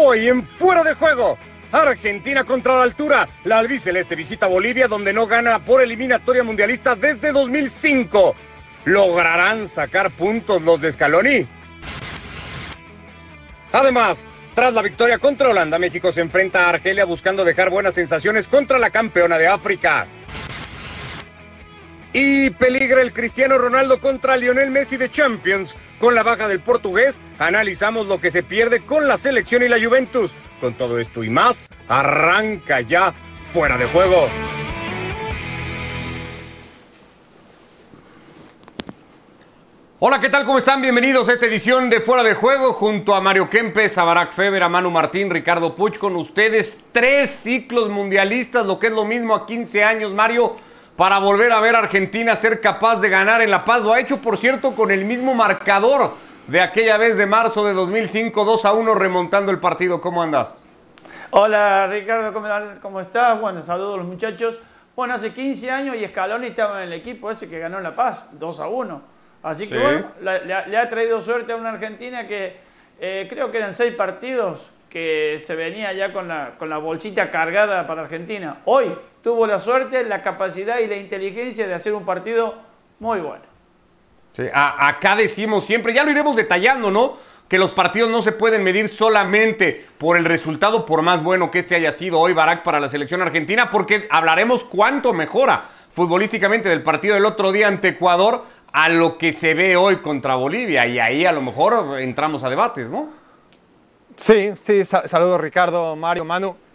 Hoy en Fuera de Juego, Argentina contra la altura. La albiceleste visita Bolivia donde no gana por eliminatoria mundialista desde 2005. ¿Lograrán sacar puntos los de Scaloni? Además, tras la victoria contra Holanda, México se enfrenta a Argelia buscando dejar buenas sensaciones contra la campeona de África. Y peligra el Cristiano Ronaldo contra Lionel Messi de Champions. Con la baja del portugués, analizamos lo que se pierde con la selección y la Juventus. Con todo esto y más, arranca ya fuera de juego. Hola, ¿qué tal? ¿Cómo están? Bienvenidos a esta edición de Fuera de Juego junto a Mario Kempes, a Barack Feber, a Manu Martín, Ricardo Puch, con ustedes. Tres ciclos mundialistas, lo que es lo mismo a 15 años, Mario para volver a ver a Argentina ser capaz de ganar en La Paz. Lo ha hecho, por cierto, con el mismo marcador de aquella vez de marzo de 2005, 2 a 1, remontando el partido. ¿Cómo andas? Hola Ricardo, ¿cómo, estás? Bueno, saludos a los muchachos. Bueno, hace 15 años y Scaloni estaba en el equipo ese que ganó en La Paz, 2 a 1. Así que bueno, le, ha traído suerte a una Argentina que eh, creo que eran seis partidos que se venía ya con la, con la bolsita cargada para Argentina. Hoy tuvo la suerte, la capacidad y la inteligencia de hacer un partido muy bueno. Sí, acá decimos siempre, ya lo iremos detallando, ¿no? Que los partidos no se pueden medir solamente por el resultado, por más bueno que este haya sido hoy Barak para la selección argentina, porque hablaremos cuánto mejora futbolísticamente del partido del otro día ante Ecuador a lo que se ve hoy contra Bolivia. Y ahí a lo mejor entramos a debates, ¿no? Sí, sí, saludos Ricardo, Mario, Manu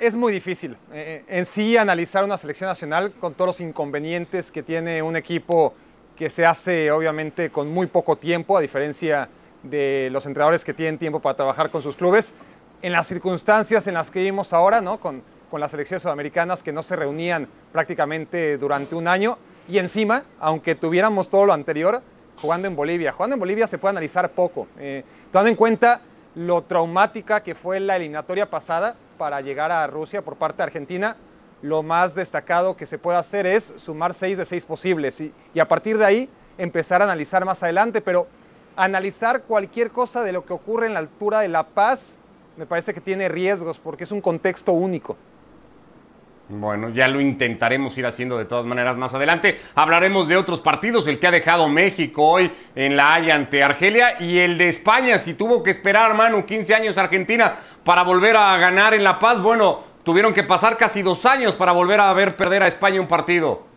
es muy difícil eh, en sí analizar una selección nacional con todos los inconvenientes que tiene un equipo que se hace obviamente con muy poco tiempo, a diferencia de los entrenadores que tienen tiempo para trabajar con sus clubes. En las circunstancias en las que vivimos ahora, ¿no? con, con las selecciones sudamericanas que no se reunían prácticamente durante un año, y encima, aunque tuviéramos todo lo anterior, jugando en Bolivia. Jugando en Bolivia se puede analizar poco, eh, tomando en cuenta lo traumática que fue la eliminatoria pasada, para llegar a Rusia por parte de Argentina, lo más destacado que se puede hacer es sumar seis de seis posibles y, y, a partir de ahí empezar a analizar más adelante, pero analizar cualquier cosa de lo que ocurre en la altura de La Paz me parece que tiene riesgos porque es un contexto único. Bueno, ya lo intentaremos ir haciendo de todas maneras más adelante. Hablaremos de otros partidos, el que ha dejado México hoy en la Haya ante Argelia y el de España, si tuvo que esperar, Manu, 15 años Argentina para volver a ganar en La Paz. Bueno, tuvieron que pasar casi dos años para volver a ver perder a España un partido.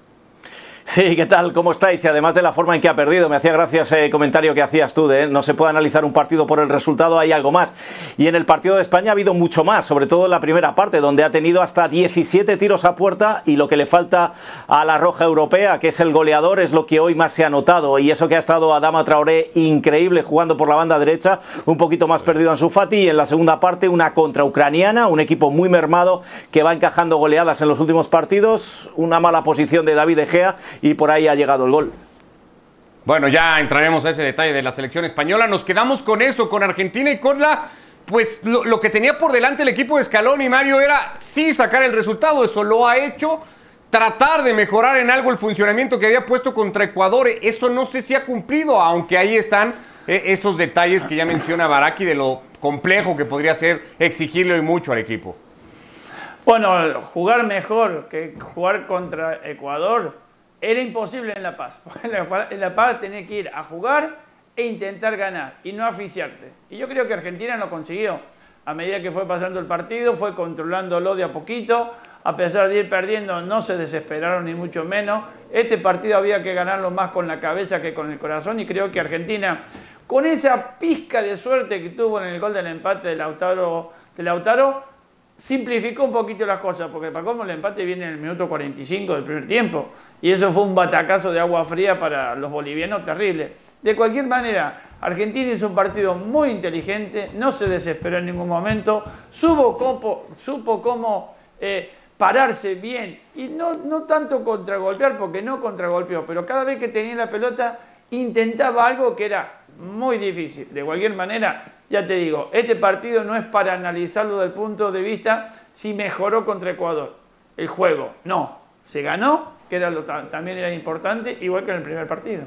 Sí, ¿qué tal? ¿Cómo estáis? Y además de la forma en que ha perdido, me hacía gracia ese comentario que hacías tú de ¿eh? no se puede analizar un partido por el resultado, hay algo más. Y en el partido de España ha habido mucho más, sobre todo en la primera parte, donde ha tenido hasta 17 tiros a puerta y lo que le falta a la Roja Europea, que es el goleador, es lo que hoy más se ha notado. Y eso que ha estado Adama Traoré increíble jugando por la banda derecha, un poquito más perdido en su Fati. Y en la segunda parte, una contra ucraniana, un equipo muy mermado que va encajando goleadas en los últimos partidos, una mala posición de David Egea y por ahí ha llegado el gol. Bueno, ya entraremos a ese detalle de la selección española. Nos quedamos con eso, con Argentina y con la. Pues lo, que tenía por delante el equipo de Escalón y Mario era sí sacar el resultado. Eso lo ha hecho. Tratar de mejorar en algo el funcionamiento que había puesto contra Ecuador. Eso no sé si ha cumplido, aunque ahí están eh, esos detalles que ya menciona Baraki de lo complejo que podría ser exigirle hoy mucho al equipo. Bueno, jugar mejor que jugar contra Ecuador era imposible en La Paz. En La Paz tenía que ir a jugar e intentar ganar y no aficiarte. Y yo creo que Argentina lo consiguió. A medida que fue pasando el partido, fue controlándolo de a poquito. A pesar de ir perdiendo, no se desesperaron ni mucho menos. Este partido había que ganarlo más con la cabeza que con el corazón y creo que Argentina, con esa pizca de suerte que tuvo en el gol del empate de Lautaro, de Lautaro simplificó un poquito las cosas, porque para cómo el empate viene en el minuto 45 del primer tiempo. Y eso fue un batacazo de agua fría para los bolivianos terrible. De cualquier manera, Argentina hizo un partido muy inteligente, no se desesperó en ningún momento, supo cómo, eh, pararse bien y no, no tanto contragolpear, porque no contragolpeó, pero cada vez que tenía la pelota intentaba algo que era muy difícil. De cualquier manera, ya te digo, este partido no es para analizarlo desde el punto de vista si mejoró contra Ecuador el juego. No, se ganó que era lo, también era importante, igual que en el primer partido.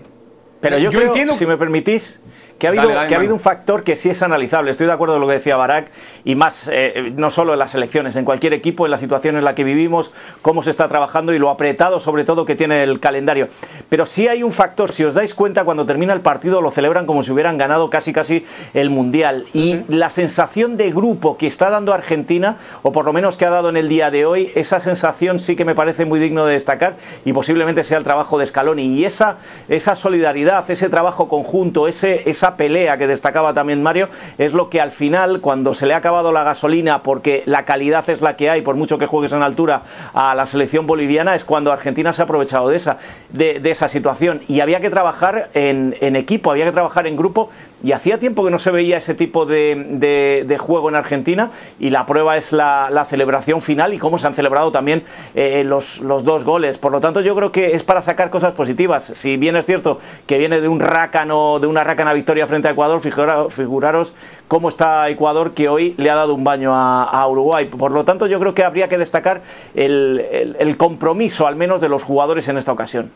Pero yo, creo, si me permitís, que ha habido, que ha habido un factor que sí es analizable. Estoy de acuerdo con lo que decía Barak, y más, eh, no solo en las elecciones, en cualquier equipo, en la situación en la que vivimos, cómo se está trabajando y lo apretado, sobre todo, que tiene el calendario. Pero sí hay un factor, si os dais cuenta, cuando termina el partido lo celebran como si hubieran ganado casi casi el Mundial. Y la sensación de grupo que está dando Argentina, o por lo menos que ha dado en el día de hoy, esa sensación sí que me parece muy digno de destacar y posiblemente sea el trabajo de Scaloni. Y esa, esa solidaridad, ese trabajo conjunto, ese, esa pelea que destacaba también Mario, es lo que al final, cuando se le ha acabado la gasolina, porque la calidad es la que hay, por mucho que juegues en altura a la selección boliviana, es cuando Argentina se ha aprovechado de esa, de, esa situación. Y había que trabajar en, equipo, había que trabajar en grupo y hacía tiempo que no se veía ese tipo de, juego en Argentina y la prueba es la, celebración final y cómo se han celebrado también eh, los, los, dos goles. Por lo tanto, yo creo que es para sacar cosas positivas. Si bien es cierto que viene de un rácano, de una rácana victoria frente a Ecuador, figuraros, cómo está Ecuador que hoy le ha dado un baño a, Uruguay. Por lo tanto, yo creo que habría que destacar el compromiso al menos de los jugadores en esta ocasión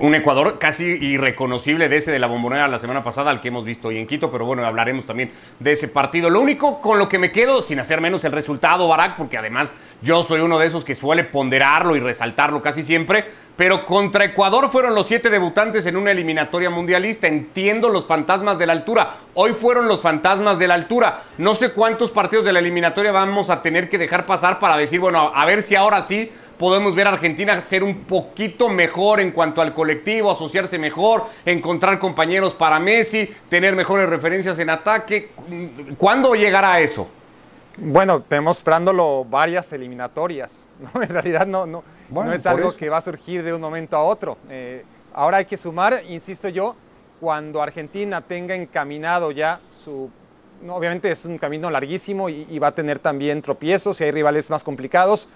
un Ecuador casi irreconocible de ese de la bombonera la semana pasada al que hemos visto hoy en Quito, pero bueno, hablaremos también de ese partido. Lo único con lo que me quedo, sin hacer menos el resultado, Barak, porque además yo soy uno de esos que suele ponderarlo y resaltarlo casi siempre, pero contra Ecuador fueron los siete debutantes en una eliminatoria mundialista. Entiendo los fantasmas de la altura. Hoy fueron los fantasmas de la altura. No sé cuántos partidos de la eliminatoria vamos a tener que dejar pasar para decir, bueno, a ver si ahora sí podemos ver a Argentina ser un poquito mejor en cuanto al colectivo, asociarse mejor, encontrar compañeros para Messi, tener mejores referencias en ataque. ¿Cuándo llegará eso? Bueno, tenemos esperándolo varias eliminatorias. En realidad no, no, no es algo que va a surgir de un momento a otro. Eh, ahora hay que sumar, insisto yo, cuando Argentina tenga encaminado ya su... obviamente es un camino larguísimo y, y va a tener también tropiezos y hay rivales más complicados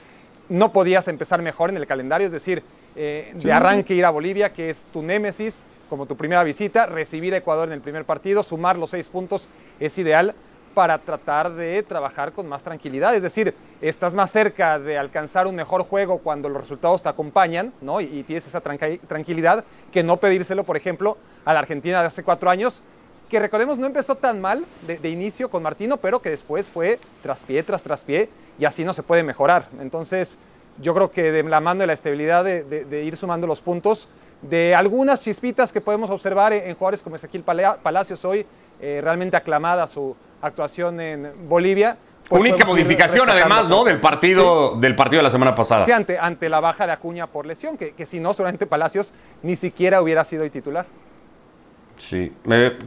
no podías empezar mejor en el calendario, es decir, eh, de arranque ir a Bolivia, que es tu némesis, como tu primera visita, recibir a Ecuador en el primer partido, sumar los seis puntos es ideal para tratar de trabajar con más tranquilidad. Es decir, estás más cerca de alcanzar un mejor juego cuando los resultados te acompañan ¿no? y, tienes esa tranquilidad que no pedírselo, por ejemplo, a la Argentina de hace cuatro años, que recordemos no empezó tan mal de, de inicio con Martino, pero que después fue tras pie, tras tras pie y así no se puede mejorar. Entonces, yo creo que de la mano de la estabilidad de, ir sumando los puntos, de algunas chispitas que podemos observar en, jugadores como Ezequiel Palacios hoy, eh, realmente aclamada su actuación en Bolivia. Pues Única modificación además, ¿no? Del partido, del partido de la semana pasada. Sí, ante, ante la baja de Acuña por lesión, que, que si no, solamente Palacios ni siquiera hubiera sido el titular. Sí.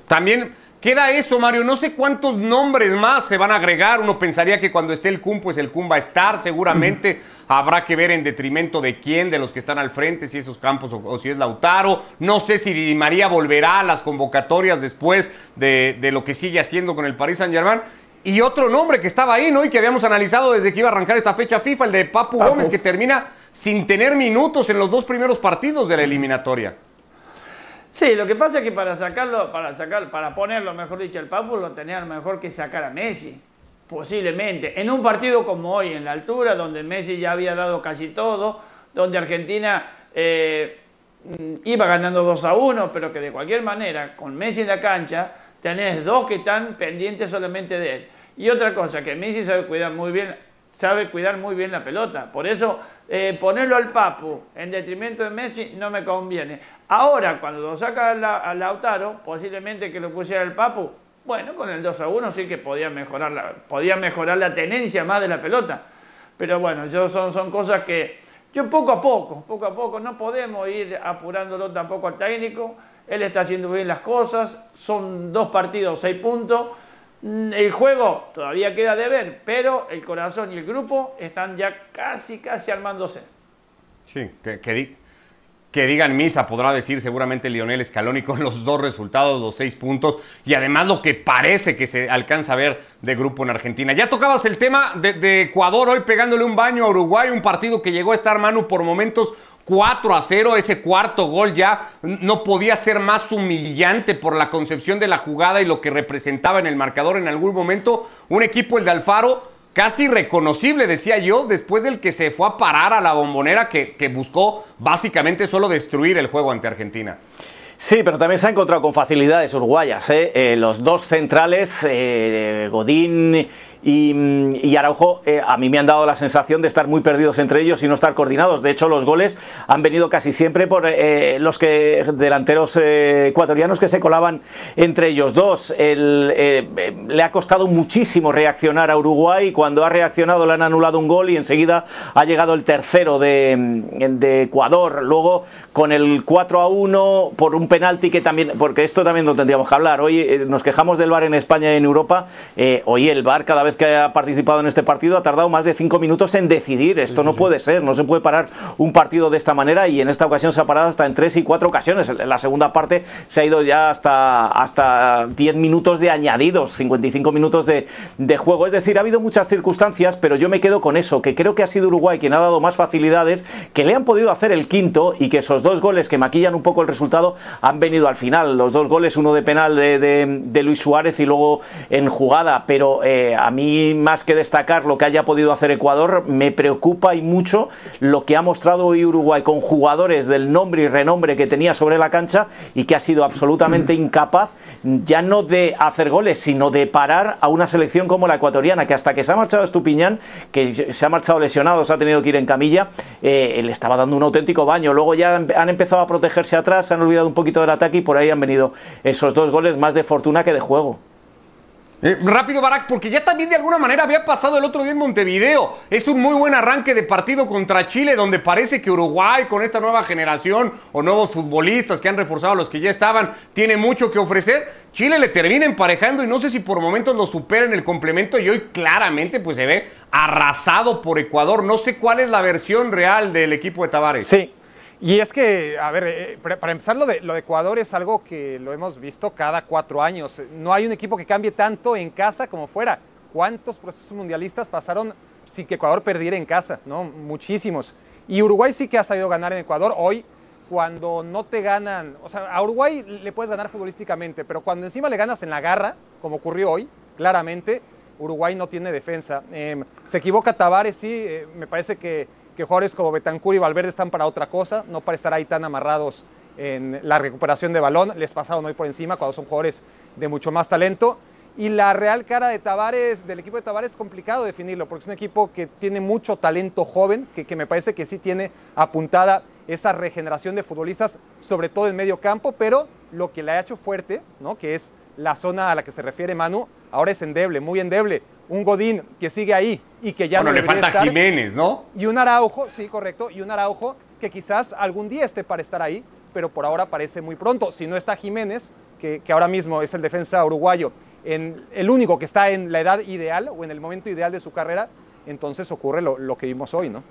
también Queda eso, Mario. No sé cuántos nombres más se van a agregar. Uno pensaría que cuando esté el CUM, pues el CUM va a estar. Seguramente habrá que ver en detrimento de quién, de los que están al frente, si esos campos o, si es Lautaro. No sé si Di María volverá a las convocatorias después de, lo que sigue haciendo con el Paris Saint-Germain. Y otro nombre que estaba ahí, ¿no? Y que habíamos analizado desde que iba a arrancar esta fecha FIFA, el de Papu. Gómez, que termina sin tener minutos en los dos primeros partidos de la eliminatoria. Sí, lo que pasa es que para sacarlo, para sacar, para ponerlo, mejor dicho, el Papu lo tenía mejor que sacar a Messi. Posiblemente. En un partido como hoy, en la altura, donde Messi ya había dado casi todo, donde Argentina eh, iba ganando 2 a 1, pero que de cualquier manera, con Messi en la cancha, tenés dos que están pendientes solamente de él. Y otra cosa, que Messi sabe cuidar muy bien, sabe cuidar muy bien la pelota. Por eso eh, ponerlo al Papu en detrimento de Messi no me conviene. Ahora, cuando lo saca a Lautaro, posiblemente que lo pusiera el Papu, bueno, con el 2 a 1 sí que podía mejorar la, podía mejorar la tenencia más de la pelota. Pero bueno, yo son, son cosas que yo poco a poco, poco a poco, no podemos ir apurándolo tampoco al técnico. Él está haciendo bien las cosas, son dos partidos, seis puntos. Mm, el juego todavía queda de ver, pero el corazón y el grupo están ya casi, casi armándose. Sí, que, que, que digan misa, podrá decir seguramente Lionel Scaloni con los dos resultados, los seis puntos y además lo que parece que se alcanza a ver de grupo en Argentina. Ya tocabas el tema de, Ecuador hoy pegándole un baño a Uruguay, un partido que llegó a estar Manu por momentos 4 a 0, ese cuarto gol ya no podía ser más humillante por la concepción de la jugada y lo que representaba en el marcador en algún momento. Un equipo, el de Alfaro, casi reconocible, decía yo, después del que se fue a parar a la bombonera que, buscó básicamente solo destruir el juego ante Argentina. Sí, pero también se ha encontrado con facilidades uruguayas. ¿eh? Eh, los dos centrales, eh, Godín y, Araujo eh, a mí me han dado la sensación de estar muy perdidos entre ellos y no estar coordinados. De hecho, los goles han venido casi siempre por eh, los que delanteros eh, ecuatorianos que se colaban entre ellos dos. le ha costado muchísimo reaccionar a Uruguay. Cuando ha reaccionado le han anulado un gol y enseguida ha llegado el tercero de, de Ecuador. Luego con el 4 a 1 por un penalti que también, porque esto también lo tendríamos que hablar. Hoy nos quejamos del VAR en España y en Europa. hoy el VAR cada vez que ha participado en este partido ha tardado más de cinco minutos en decidir. Esto no puede ser, no se puede parar un partido de esta manera y en esta ocasión se ha parado hasta en tres y cuatro ocasiones. En la segunda parte se ha ido ya hasta, hasta 10 minutos de añadidos, 55 minutos de, de juego. Es decir, ha habido muchas circunstancias, pero yo me quedo con eso, que creo que ha sido Uruguay quien ha dado más facilidades, que le han podido hacer el quinto y que esos dos goles que maquillan un poco el resultado han venido al final. Los dos goles, uno de penal de, de, Luis Suárez y luego en jugada, pero eh, a mí más que destacar lo que haya podido hacer Ecuador, me preocupa y mucho lo que ha mostrado hoy Uruguay con jugadores del nombre y renombre que tenía sobre la cancha y que ha sido absolutamente incapaz ya no de hacer goles, sino de parar a una selección como la ecuatoriana, que hasta que se ha marchado Estupiñán, que se ha marchado lesionado, se ha tenido que ir en camilla, eh, le estaba dando un auténtico baño. Luego ya han empezado a protegerse atrás, se han olvidado un poquito del ataque y por ahí han venido esos dos goles más de fortuna que de juego. Eh, rápido, Barak, porque ya también de alguna manera había pasado el otro día en Montevideo. Es un muy buen arranque de partido contra Chile, donde parece que Uruguay, con esta nueva generación o nuevos futbolistas que han reforzado a los que ya estaban, tiene mucho que ofrecer. Chile le termina emparejando y no sé si por momentos lo supera en el complemento y hoy claramente pues se ve arrasado por Ecuador. No sé cuál es la versión real del equipo de Tavares. Sí, y es que, a ver, eh, para empezar, lo de, lo de Ecuador es algo que lo hemos visto cada cuatro años. No hay un equipo que cambie tanto en casa como fuera. ¿Cuántos procesos mundialistas pasaron sin que Ecuador perdiera en casa? ¿no? Muchísimos. Y Uruguay sí que ha sabido ganar en Ecuador. Hoy, cuando no te ganan, o sea, a Uruguay le puedes ganar futbolísticamente, pero cuando encima le ganas en la garra, como ocurrió hoy, claramente, Uruguay no tiene defensa. Em, se equivoca Tavares, sí, eh, me parece que que jugadores como Betancur y Valverde están para otra cosa, no para estar ahí tan amarrados en la recuperación de balón, les pasaron hoy por encima cuando son jugadores de mucho más talento. Y la real cara de Tavares, del equipo de Tavares, es complicado definirlo, porque es un equipo que tiene mucho talento joven, que, que me parece que sí tiene apuntada esa regeneración de futbolistas, sobre todo en medio campo, pero lo que le ha hecho fuerte, ¿no? que es la zona a la que se refiere Manu, ahora es endeble, muy endeble un Godín que sigue ahí y que ya no le falta Jiménez, ¿no? Y un Araujo, sí, correcto, y un Araujo que quizás algún día esté para estar ahí, pero por ahora parece muy pronto. Si no está Jiménez, que, ahora mismo es el defensa uruguayo, en, el único que está en la edad ideal o en el momento ideal de su carrera, entonces ocurre lo, lo que vimos hoy, ¿no?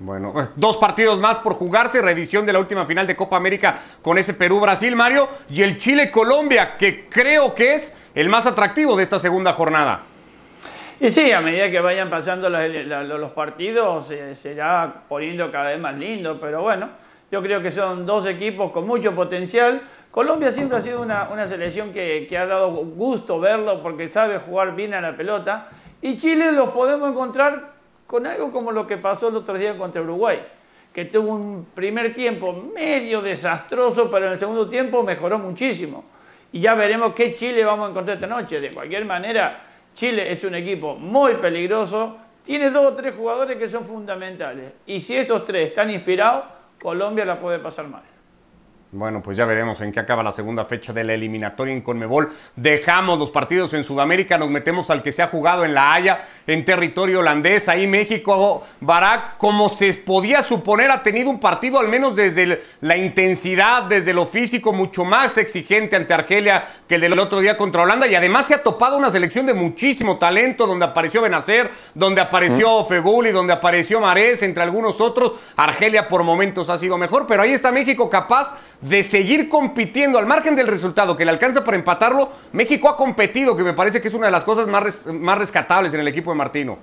Bueno, eh, dos partidos más por jugarse, reedición de la última final de Copa América con ese Perú-Brasil, Mario, y el Chile-Colombia, que creo que es el más atractivo de esta segunda jornada. Y sí, a medida que vayan pasando los, partidos se, irá poniendo cada vez más lindo, pero bueno, yo creo que son dos equipos con mucho potencial. Colombia siempre ha sido una, selección que, ha dado gusto verlo porque sabe jugar bien a la pelota. Y Chile lo podemos encontrar con algo como lo que pasó el otro día contra Uruguay, que tuvo un primer tiempo medio desastroso, pero en el segundo tiempo mejoró muchísimo. Y ya veremos qué Chile vamos a encontrar esta noche. De cualquier manera, Chile es un equipo muy peligroso, tiene dos o tres jugadores que son fundamentales. Y si esos tres están inspirados, Colombia la puede pasar mal. Bueno, pues ya veremos en qué acaba la segunda fecha de la eliminatoria en Conmebol. Dejamos los partidos en Sudamérica, nos metemos al que se ha jugado en La Haya, en territorio holandés. Ahí México, Barak, como se podía suponer, ha tenido un partido al menos desde la intensidad, desde lo físico, mucho más exigente ante Argelia que el del otro día contra Holanda. Y además se ha topado una selección de muchísimo talento, donde apareció Benacer, donde apareció mm. Feguli, donde apareció Marés, entre algunos otros. Argelia por momentos ha sido mejor, pero ahí está México capaz de seguir compitiendo al margen del resultado que le alcanza para empatarlo. México ha competido, que me parece que es una de las cosas más, más rescatables en el equipo de Martino.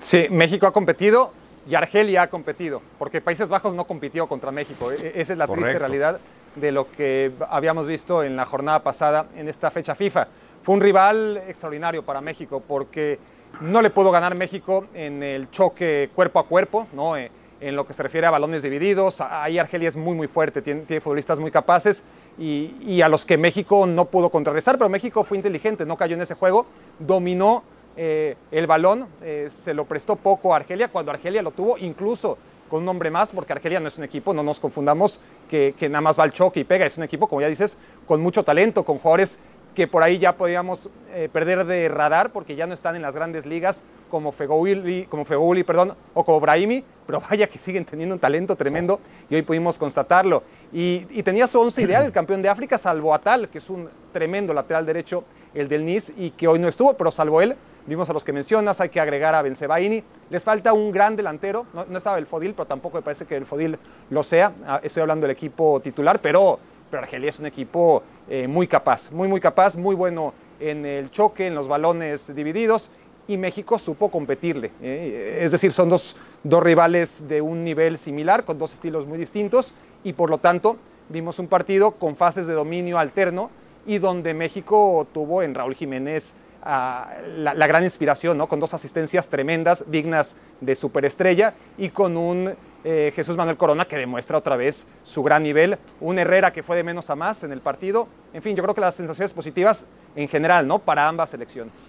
Sí, México ha competido y Argelia ha competido, porque Países Bajos no compitió contra México. E, e, esa es la triste realidad de lo que habíamos visto en la jornada pasada en esta fecha FIFA. Fue un rival extraordinario para México porque no le pudo ganar México en el choque cuerpo a cuerpo, ¿no? Eh, en lo que se refiere a balones divididos. Ahí Argelia es muy, muy fuerte, tiene, futbolistas muy capaces y, y, a los que México no pudo contrarrestar, pero México fue inteligente, no cayó en ese juego, dominó eh, el balón, eh, se lo prestó poco a Argelia, cuando Argelia lo tuvo incluso con un hombre más, porque Argelia no es un equipo, no nos confundamos, que, que nada más va al choque y pega, es un equipo, como ya dices, con mucho talento, con jugadores que por ahí ya podíamos eh, perder de radar porque ya no están en las grandes ligas como Fegouli, como Fegouli perdón, o como Brahimi, pero vaya que siguen teniendo un talento tremendo y hoy pudimos constatarlo. Y, tenía su once ideal el campeón de África, salvo Atal, que es un tremendo lateral derecho, el del Nice, y que hoy no estuvo, pero salvo él, vimos a los que mencionas, hay que agregar a Benzebaini, les falta un gran delantero, no, no estaba el Fodil, pero tampoco me parece que el Fodil lo sea, ah, estoy hablando del equipo titular, pero pero Argelia es un equipo eh, muy capaz, muy, muy capaz, muy bueno en el choque, en los balones divididos, y México supo competirle. Eh, es decir, son dos, dos rivales de un nivel similar, con dos estilos muy distintos, y por lo tanto vimos un partido con fases de dominio alterno y donde México tuvo en Raúl Jiménez uh, la, la, gran inspiración, ¿no? con dos asistencias tremendas, dignas de superestrella, y con un eh, Jesús Manuel Corona que demuestra otra vez su gran nivel, un Herrera que fue de menos a más en el partido, en fin, yo creo que las sensaciones positivas en general, ¿no? Para ambas selecciones.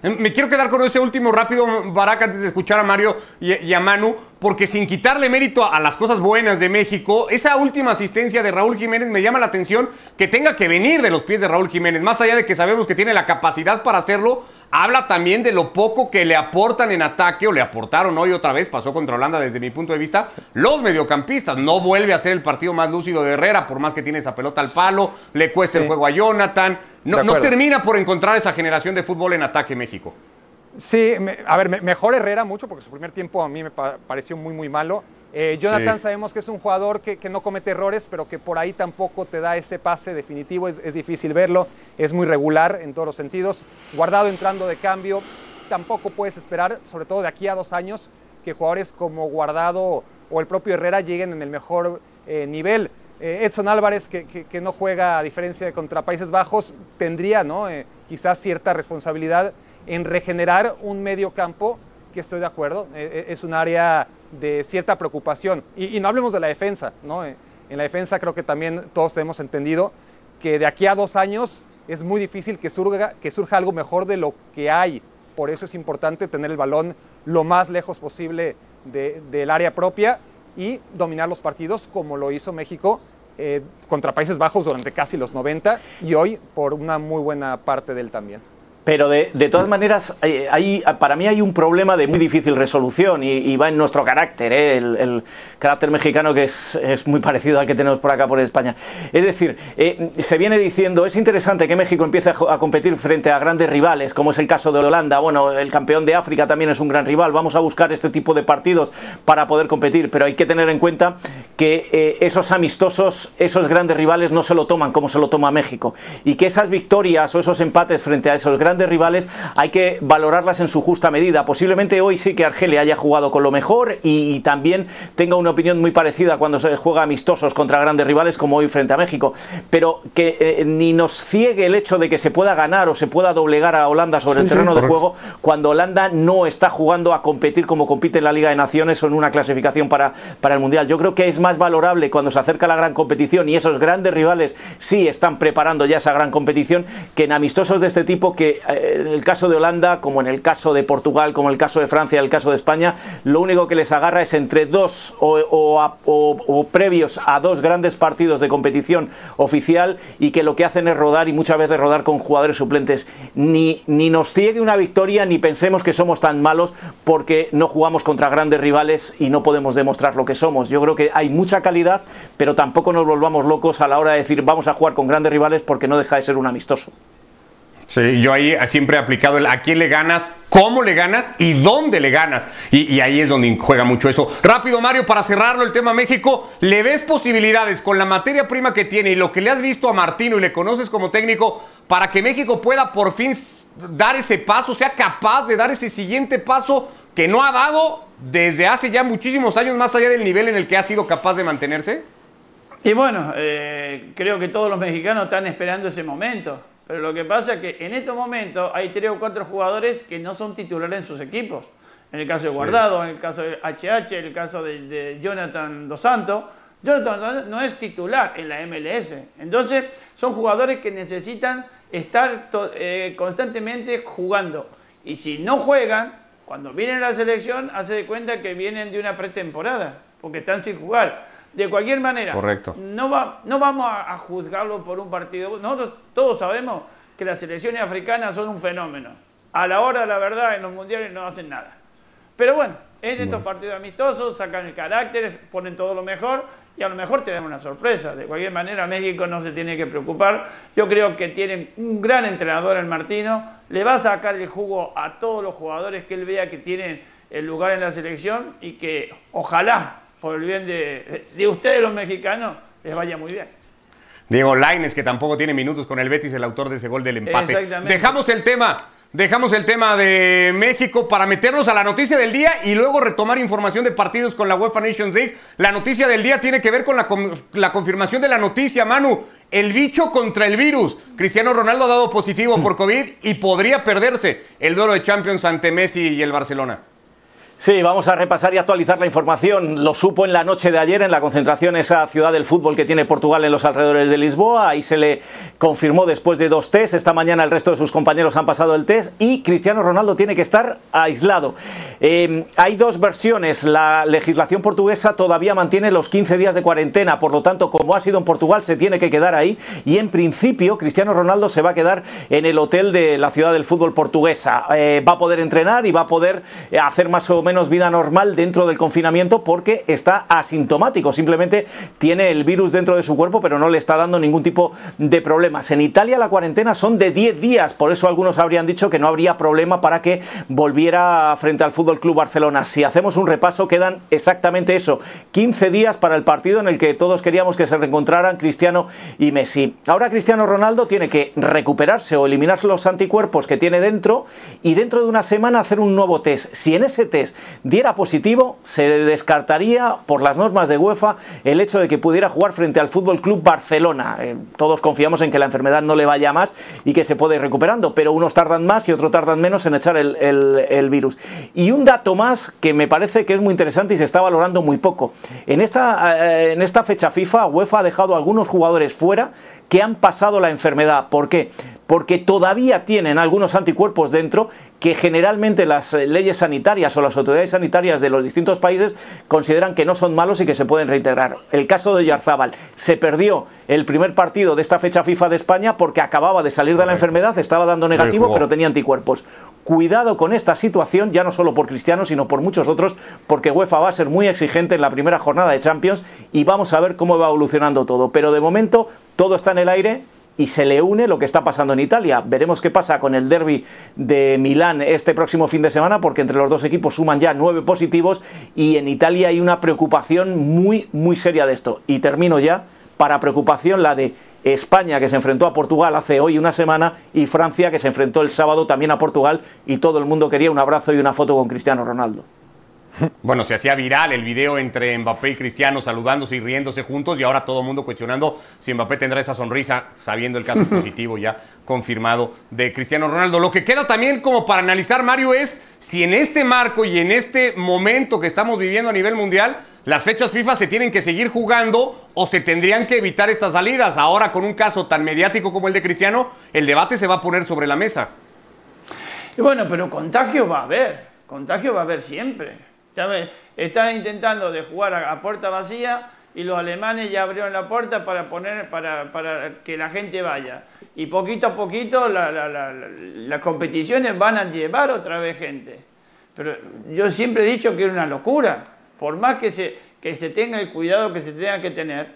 Me quiero quedar con ese último rápido, Barack, antes de escuchar a Mario y, a Manu, porque sin quitarle mérito a, las cosas buenas de México, esa última asistencia de Raúl Jiménez me llama la atención que tenga que venir de los pies de Raúl Jiménez, más allá de que sabemos que tiene la capacidad para hacerlo, habla también de lo poco que le aportan en ataque o le aportaron hoy otra vez, pasó contra Holanda desde mi punto de vista, los mediocampistas. No vuelve a ser el partido más lúcido de Herrera, por más que tiene esa pelota al palo, le cuesta sí. el juego a Jonathan. No, no, termina por encontrar esa generación de fútbol en ataque México. Sí, me, a ver, me, mejor Herrera mucho porque su primer tiempo a mí me pa pareció muy, muy malo. Eh, Jonathan sí. sabemos que es un jugador que, que, no comete errores, pero que por ahí tampoco te da ese pase definitivo, es, es, difícil verlo, es muy regular en todos los sentidos. Guardado entrando de cambio, tampoco puedes esperar, sobre todo de aquí a dos años, que jugadores como Guardado o el propio Herrera lleguen en el mejor eh, nivel. Eh, Edson Álvarez, que, que, que, no juega a diferencia de contra Países Bajos, tendría ¿no? Quizás cierta responsabilidad en regenerar un medio campo que estoy de acuerdo, es un área de cierta preocupación. Y, no hablemos de la defensa, ¿no? En la defensa creo que también todos tenemos entendido que de aquí a dos años es muy difícil que surja, que surja algo mejor de lo que hay. Por eso es importante tener el balón lo más lejos posible de, del área propia y dominar los partidos como lo hizo México eh, contra Países Bajos durante casi los 90 y hoy por una muy buena parte de él también. Pero de, de, todas maneras, hay, para mí hay un problema de muy difícil resolución y, y va en nuestro carácter, ¿eh? el, el, carácter mexicano que es, es, muy parecido al que tenemos por acá por España. Es decir, eh, se viene diciendo, es interesante que México empiece a, a, competir frente a grandes rivales, como es el caso de Holanda, bueno, el campeón de África también es un gran rival, vamos a buscar este tipo de partidos para poder competir, pero hay que tener en cuenta que eh, esos amistosos, esos grandes rivales no se lo toman como se lo toma México y que esas victorias o esos empates frente a esos grandes grandes rivales hay que valorarlas en su justa medida. Posiblemente hoy sí que Argelia haya jugado con lo mejor y, y también tenga una opinión muy parecida cuando se juega amistosos contra grandes rivales como hoy frente a México. Pero que eh, ni nos ciegue el hecho de que se pueda ganar o se pueda doblegar a Holanda sobre sí, el terreno sí, de juego cuando Holanda no está jugando a competir como compite en la Liga de Naciones o en una clasificación para, para el Mundial. Yo creo que es más valorable cuando se acerca la gran competición y esos grandes rivales sí están preparando ya esa gran competición que en amistosos de este tipo que en el caso de Holanda, como en el caso de Portugal, como en el caso de Francia, en el caso de España, lo único que les agarra es entre dos o, o, o, o, previos a dos grandes partidos de competición oficial y que lo que hacen es rodar y muchas veces rodar con jugadores suplentes. Ni, ni nos ciegue una victoria ni pensemos que somos tan malos porque no jugamos contra grandes rivales y no podemos demostrar lo que somos. Yo creo que hay mucha calidad, pero tampoco nos volvamos locos a la hora de decir vamos a jugar con grandes rivales porque no deja de ser un amistoso. Sí, yo ahí siempre he aplicado el a quién le ganas, cómo le ganas y dónde le ganas. Y, ahí es donde juega mucho eso. Rápido, Mario, para cerrarlo el tema México, ¿le ves posibilidades con la materia prima que tiene y lo que le has visto a Martino y le conoces como técnico para que México pueda por fin dar ese paso, sea capaz de dar ese siguiente paso que no ha dado desde hace ya muchísimos años más allá del nivel en el que ha sido capaz de mantenerse? Y bueno, eh, creo que todos los mexicanos están esperando ese momento. Pero lo que pasa es que en estos momentos hay tres o cuatro jugadores que no son titulares en sus equipos. En el caso de Guardado, en el caso de HH, en el caso de, Jonathan Dos Santos. Jonathan no es titular en la MLS. Entonces, son jugadores que necesitan estar eh, constantemente jugando. Y si no juegan, cuando vienen a la selección, hace de cuenta que vienen de una pretemporada, porque están sin jugar. De cualquier manera, Correcto. No, va, no vamos a, a juzgarlo por un partido. Nosotros todos sabemos que las selecciones africanas son un fenómeno. A la hora de la verdad, en los mundiales no hacen nada. Pero bueno, en estos partidos amistosos sacan el carácter, ponen todo lo mejor y a lo mejor te dan una sorpresa. De cualquier manera, México no se tiene que preocupar. Yo creo que tienen un gran entrenador, el Martino. Le va a sacar el jugo a todos los jugadores que él vea que tienen el lugar en la selección y que ojalá, por el bien de, de ustedes los mexicanos, les vaya muy bien. Diego Laines, que tampoco tiene minutos con el Betis, el autor de ese gol del empate. Dejamos el tema Dejamos el tema de México para meternos a la noticia del día y luego retomar información de partidos con la UEFA Nations League. La noticia del día tiene que ver con la, la, confirmación de la noticia, Manu. El bicho contra el virus. Cristiano Ronaldo ha dado positivo por COVID y podría perderse el duelo de Champions ante Messi y el Barcelona. Sí, vamos a repasar y actualizar la información. Lo supo en la noche de ayer en la concentración esa ciudad del fútbol que tiene Portugal en los alrededores de Lisboa. Ahí se le confirmó después de dos test. Esta mañana el resto de sus compañeros han pasado el test y Cristiano Ronaldo tiene que estar aislado. Eh, hay dos versiones. La legislación portuguesa todavía mantiene los 15 días de cuarentena. Por lo tanto, como ha sido en Portugal, se tiene que quedar ahí. Y en principio, Cristiano Ronaldo se va a quedar en el hotel de la ciudad del fútbol portuguesa. Eh, va a poder entrenar y va a poder eh, hacer más o menos menos vida normal dentro del confinamiento porque está asintomático, simplemente tiene el virus dentro de su cuerpo pero no le está dando ningún tipo de problemas. En Italia la cuarentena son de 10 días, por eso algunos habrían dicho que no habría problema para que volviera frente al Fútbol Club Barcelona. Si hacemos un repaso quedan exactamente eso, 15 días para el partido en el que todos queríamos que se reencontraran Cristiano y Messi. Ahora Cristiano Ronaldo tiene que recuperarse o eliminar los anticuerpos que tiene dentro y dentro de una semana hacer un nuevo test. Si en ese test diera positivo, se descartaría por las normas de UEFA el hecho de que pudiera jugar frente al Fútbol Club Barcelona. Eh, todos confiamos en que la enfermedad no le vaya más y que se puede ir recuperando, pero unos tardan más y otros tardan menos en echar el, virus. Y un dato más que me parece que es muy interesante y se está valorando muy poco. En esta, eh, en esta fecha FIFA, UEFA ha dejado a algunos jugadores fuera que han pasado la enfermedad. ¿Por qué? Porque todavía tienen algunos anticuerpos dentro que generalmente las eh, leyes sanitarias o las autoridades sanitarias de los distintos países consideran que no son malos y que se pueden reintegrar. El caso de Yarzábal se perdió el primer partido de esta fecha FIFA de España porque acababa de salir de la enfermedad, estaba dando negativo, pero tenía anticuerpos. Cuidado con esta situación, ya no solo por Cristiano, sino por muchos otros, porque UEFA va a ser muy exigente en la primera jornada de Champions y vamos a ver cómo va evolucionando todo. Pero de momento todo está en el aire y se le une lo que está pasando en Italia. Veremos qué pasa con el derby de Milán este próximo fin de semana, porque entre los dos equipos suman ya nueve positivos y en Italia hay una preocupación muy, muy seria de esto. Y termino ya para preocupación la de España que se enfrentó a Portugal hace hoy una semana y Francia que se enfrentó el sábado también a Portugal y todo el mundo quería un abrazo y una foto con Cristiano Ronaldo. Bueno, se hacía viral el video entre Mbappé y Cristiano saludándose y riéndose juntos y ahora todo el mundo cuestionando si Mbappé tendrá esa sonrisa sabiendo el caso positivo ya confirmado de Cristiano Ronaldo. Lo que queda también como para analizar, Mario, es si en este marco y en este momento que estamos viviendo a nivel mundial, las fechas FIFA se tienen que seguir jugando o se tendrían que evitar estas salidas. Ahora con un caso tan mediático como el de Cristiano, el debate se va a poner sobre la mesa. Y bueno, pero contagio va a haber, contagio va a haber siempre. Están intentando de jugar a, puerta vacía y los alemanes ya abrieron la puerta para poner para, que la gente vaya. Y poquito a poquito las competiciones van a llevar otra vez gente. Pero yo siempre he dicho que es una locura. Por más que se, que se tenga el cuidado que se tenga que tener,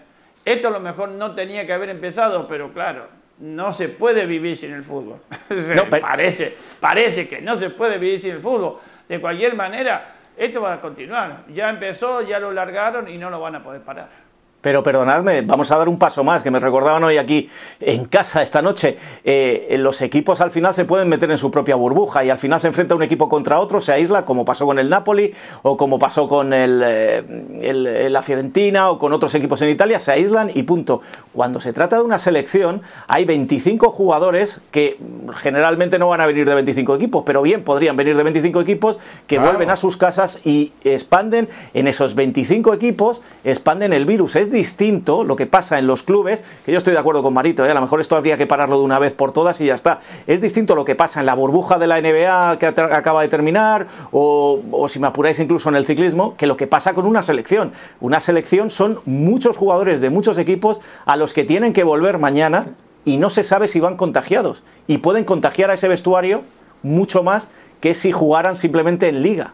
esto a lo mejor no tenía que haber empezado, pero claro, no se puede vivir sin el fútbol. parece, parece que no se puede vivir sin el fútbol. De cualquier manera, esto va a continuar. Ya empezó, ya lo largaron y no lo van a poder parar. Pero perdonadme, vamos a dar un paso más, que me recordaban hoy aquí en casa esta noche. Eh, los equipos al final se pueden meter en su propia burbuja y al final se enfrenta un equipo contra otro, se aísla, como pasó con el Napoli o como pasó con el, eh, la Fiorentina o con otros equipos en Italia, se aíslan y punto. Cuando se trata de una selección, hay 25 jugadores que generalmente no van a venir de 25 equipos, pero bien podrían venir de 25 equipos que vuelven a sus casas y expanden en esos 25 equipos, expanden el virus. Es distinto lo que pasa en los clubes, que yo estoy de acuerdo con Marito, ¿eh? a lo mejor esto habría que pararlo de una vez por todas y ya está. Es distinto lo que pasa en la burbuja de la NBA que acaba de terminar, o, o si me apuráis incluso en el ciclismo, que lo que pasa con una selección. Una selección son muchos jugadores de muchos equipos a los que tienen que volver mañana y no se sabe si van contagiados. Y pueden contagiar a ese vestuario mucho más que si jugaran simplemente en liga.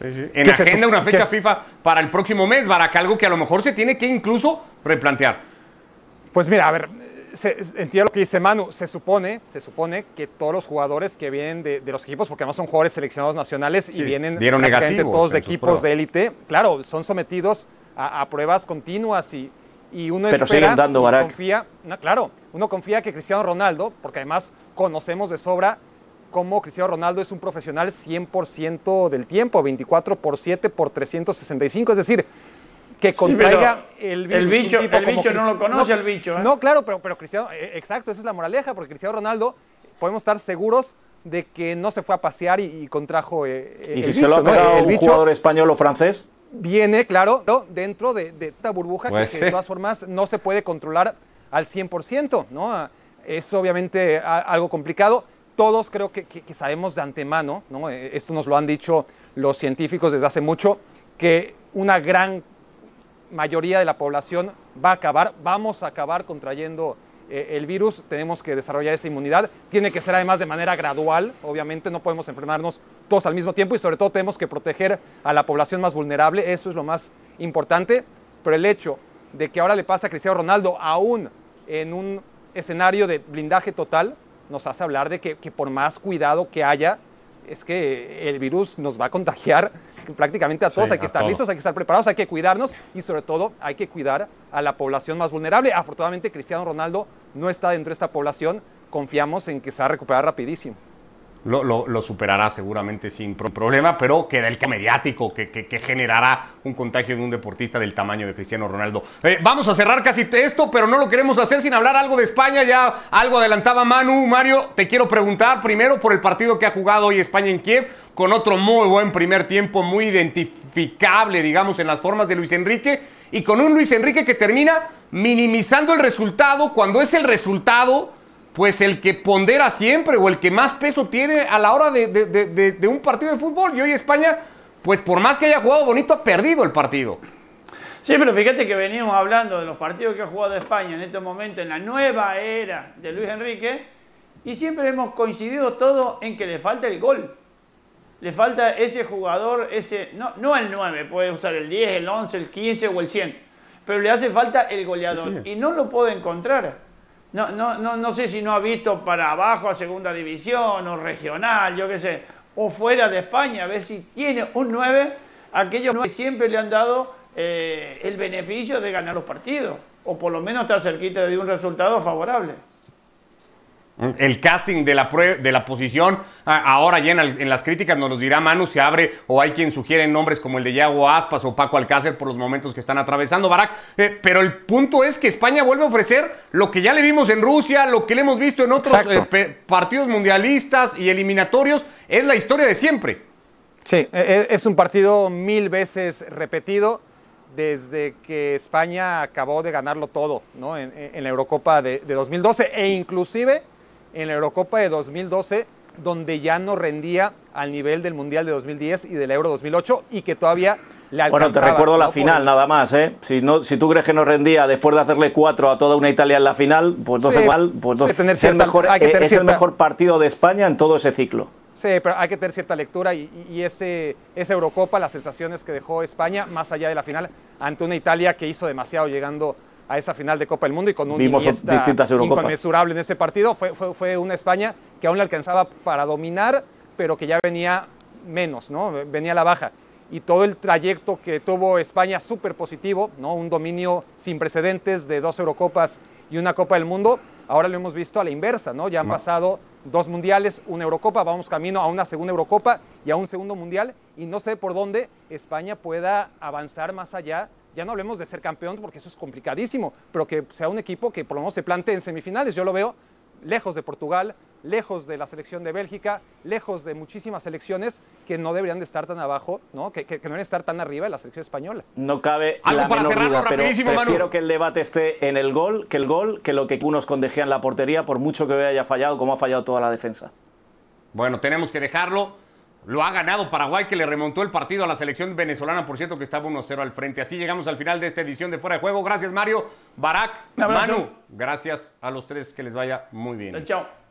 En agenda una fecha FIFA para el próximo mes, Barack, algo que a lo mejor se tiene que incluso replantear. Pues mira, a ver, entiendo lo que dice Manu, se supone, se supone que todos los jugadores que vienen de, los equipos, porque además son jugadores seleccionados nacionales y vienen de todos de equipos de élite, claro, son sometidos a, pruebas continuas y, y uno Pero siguen dando, Barack. confía, claro, uno confía que Cristiano Ronaldo, porque además conocemos de sobra como Cristiano Ronaldo es un profesional 100% del tiempo, 24 por 7 por 365, es decir, que contraiga el, el bicho. El bicho no lo conoce el bicho. ¿eh? No, claro, pero, pero Cristiano, eh, exacto, esa es la moraleja, porque Cristiano Ronaldo podemos estar seguros de que no se fue a pasear y, contrajo eh, ¿Y si se lo ha pegado un jugador español o francés? Viene, claro, dentro de, esta burbuja que, de todas formas no se puede controlar al 100%, ¿no? Es obviamente algo complicado todos creo que, sabemos de antemano, ¿no? Eh, esto nos lo han dicho los científicos desde hace mucho, que una gran mayoría de la población va a acabar, vamos a acabar contrayendo eh, el virus, tenemos que desarrollar esa inmunidad, tiene que ser además de manera gradual, obviamente no podemos enfermarnos todos al mismo tiempo y sobre todo tenemos que proteger a la población más vulnerable, eso es lo más importante, pero el hecho de que ahora le pasa a Cristiano Ronaldo aún en un escenario de blindaje total, nos hace hablar de que, por más cuidado que haya, es que el virus nos va a contagiar prácticamente a todos. hay que estar listos, hay que estar preparados, hay que cuidarnos y sobre todo hay que cuidar a la población más vulnerable. Afortunadamente Cristiano Ronaldo no está dentro de esta población. Confiamos en que se va a recuperar rapidísimo lo, superará seguramente sin problema, pero queda el mediático que, generará un contagio de un deportista del tamaño de Cristiano Ronaldo. Eh, vamos a cerrar casi esto, pero no lo queremos hacer sin hablar algo de España. Ya algo adelantaba Manu. Mario, te quiero preguntar primero por el partido que ha jugado hoy España en Kiev, con otro muy buen primer tiempo, muy identificable, digamos, en las formas de Luis Enrique, y con un Luis Enrique que termina minimizando el resultado cuando es el resultado pues el que pondera siempre o el que más peso tiene a la hora de, un partido de fútbol. Y hoy España, pues por más que haya jugado bonito, ha perdido el partido. Sí, pero fíjate que veníamos hablando de los partidos que ha jugado España en este momento, en la nueva era de Luis Enrique, y siempre hemos coincidido todo en que le falta el gol. Le falta ese jugador, ese no, no el 9, puede usar el 10, el 11, el 15 o el 100, pero le hace falta el goleador y no lo puede encontrar no, no, no, no sé si no ha visto para abajo a segunda división o regional, yo qué sé, o fuera de España, a ver si tiene un 9, aquellos 9 siempre le han dado eh, el beneficio de ganar los partidos, o por lo menos estar cerquita de un resultado favorable. El casting de la, de la posición, ahora ya en, las críticas nos los dirá Manu, se abre o hay quien sugiere nombres como el de Yago Aspas o Paco Alcácer por los momentos que están atravesando Barak. Eh, pero el punto es que España vuelve a ofrecer lo que ya le vimos en Rusia, lo que le hemos visto en otros eh, partidos mundialistas y eliminatorios, es la historia de siempre. Sí, e, e, es un partido mil veces repetido desde que España acabó de ganarlo todo ¿no? en, la Eurocopa de, de 2012 e inclusive en la Eurocopa de 2012, donde ya no rendía al nivel del Mundial de 2010 y del Euro 2008 y que todavía le. Bueno, te recuerdo la final nada más, ¿eh? Si, no, si tú crees que no rendía después de hacerle cuatro a toda una Italia en la final, pues no sé mal, pues no, es, el mejor, es el mejor partido de España en todo ese ciclo. Sí, pero hay que tener cierta lectura y, y, ese, esa Eurocopa, las sensaciones que dejó España, más allá de la final, ante una Italia que hizo demasiado llegando a esa final de Copa del Mundo y con un Vimos distintas inconmensurable en ese partido. Fue, fue, fue, una España que aún le alcanzaba para dominar, pero que ya venía menos, ¿no? Venía a la baja. y todo el trayecto que tuvo España súper positivo, ¿no? un dominio sin precedentes de dos Eurocopas y una Copa del Mundo, ahora lo hemos visto a la inversa, ¿no? ya han pasado dos mundiales, una Eurocopa, vamos camino a una segunda Eurocopa y a un segundo mundial y no sé por dónde España pueda avanzar más allá. Ya no hablemos de ser campeón porque eso es complicadísimo, pero que sea un equipo que por lo menos se plantee en semifinales. Yo lo veo lejos de Portugal, lejos de la selección de Bélgica, lejos de muchísimas selecciones que no deberían de estar tan abajo, ¿no? Que, que, que no deben estar tan arriba de la selección española. No cabe Algo la para menor cerrarlo duda, pero rapidísimo, Manu. prefiero que el debate esté en el gol, que el gol, que lo que unos condejían la portería, por mucho que hoy haya fallado, como ha fallado toda la defensa. Bueno, tenemos que dejarlo. Lo ha ganado Paraguay, que le remontó el partido a la selección venezolana, por cierto, que estaba 1-0 al frente. Así llegamos al final de esta edición de Fuera de Juego. Gracias, Mario, Barak. Manu. Gracias a los tres, que les vaya muy bien. Chao.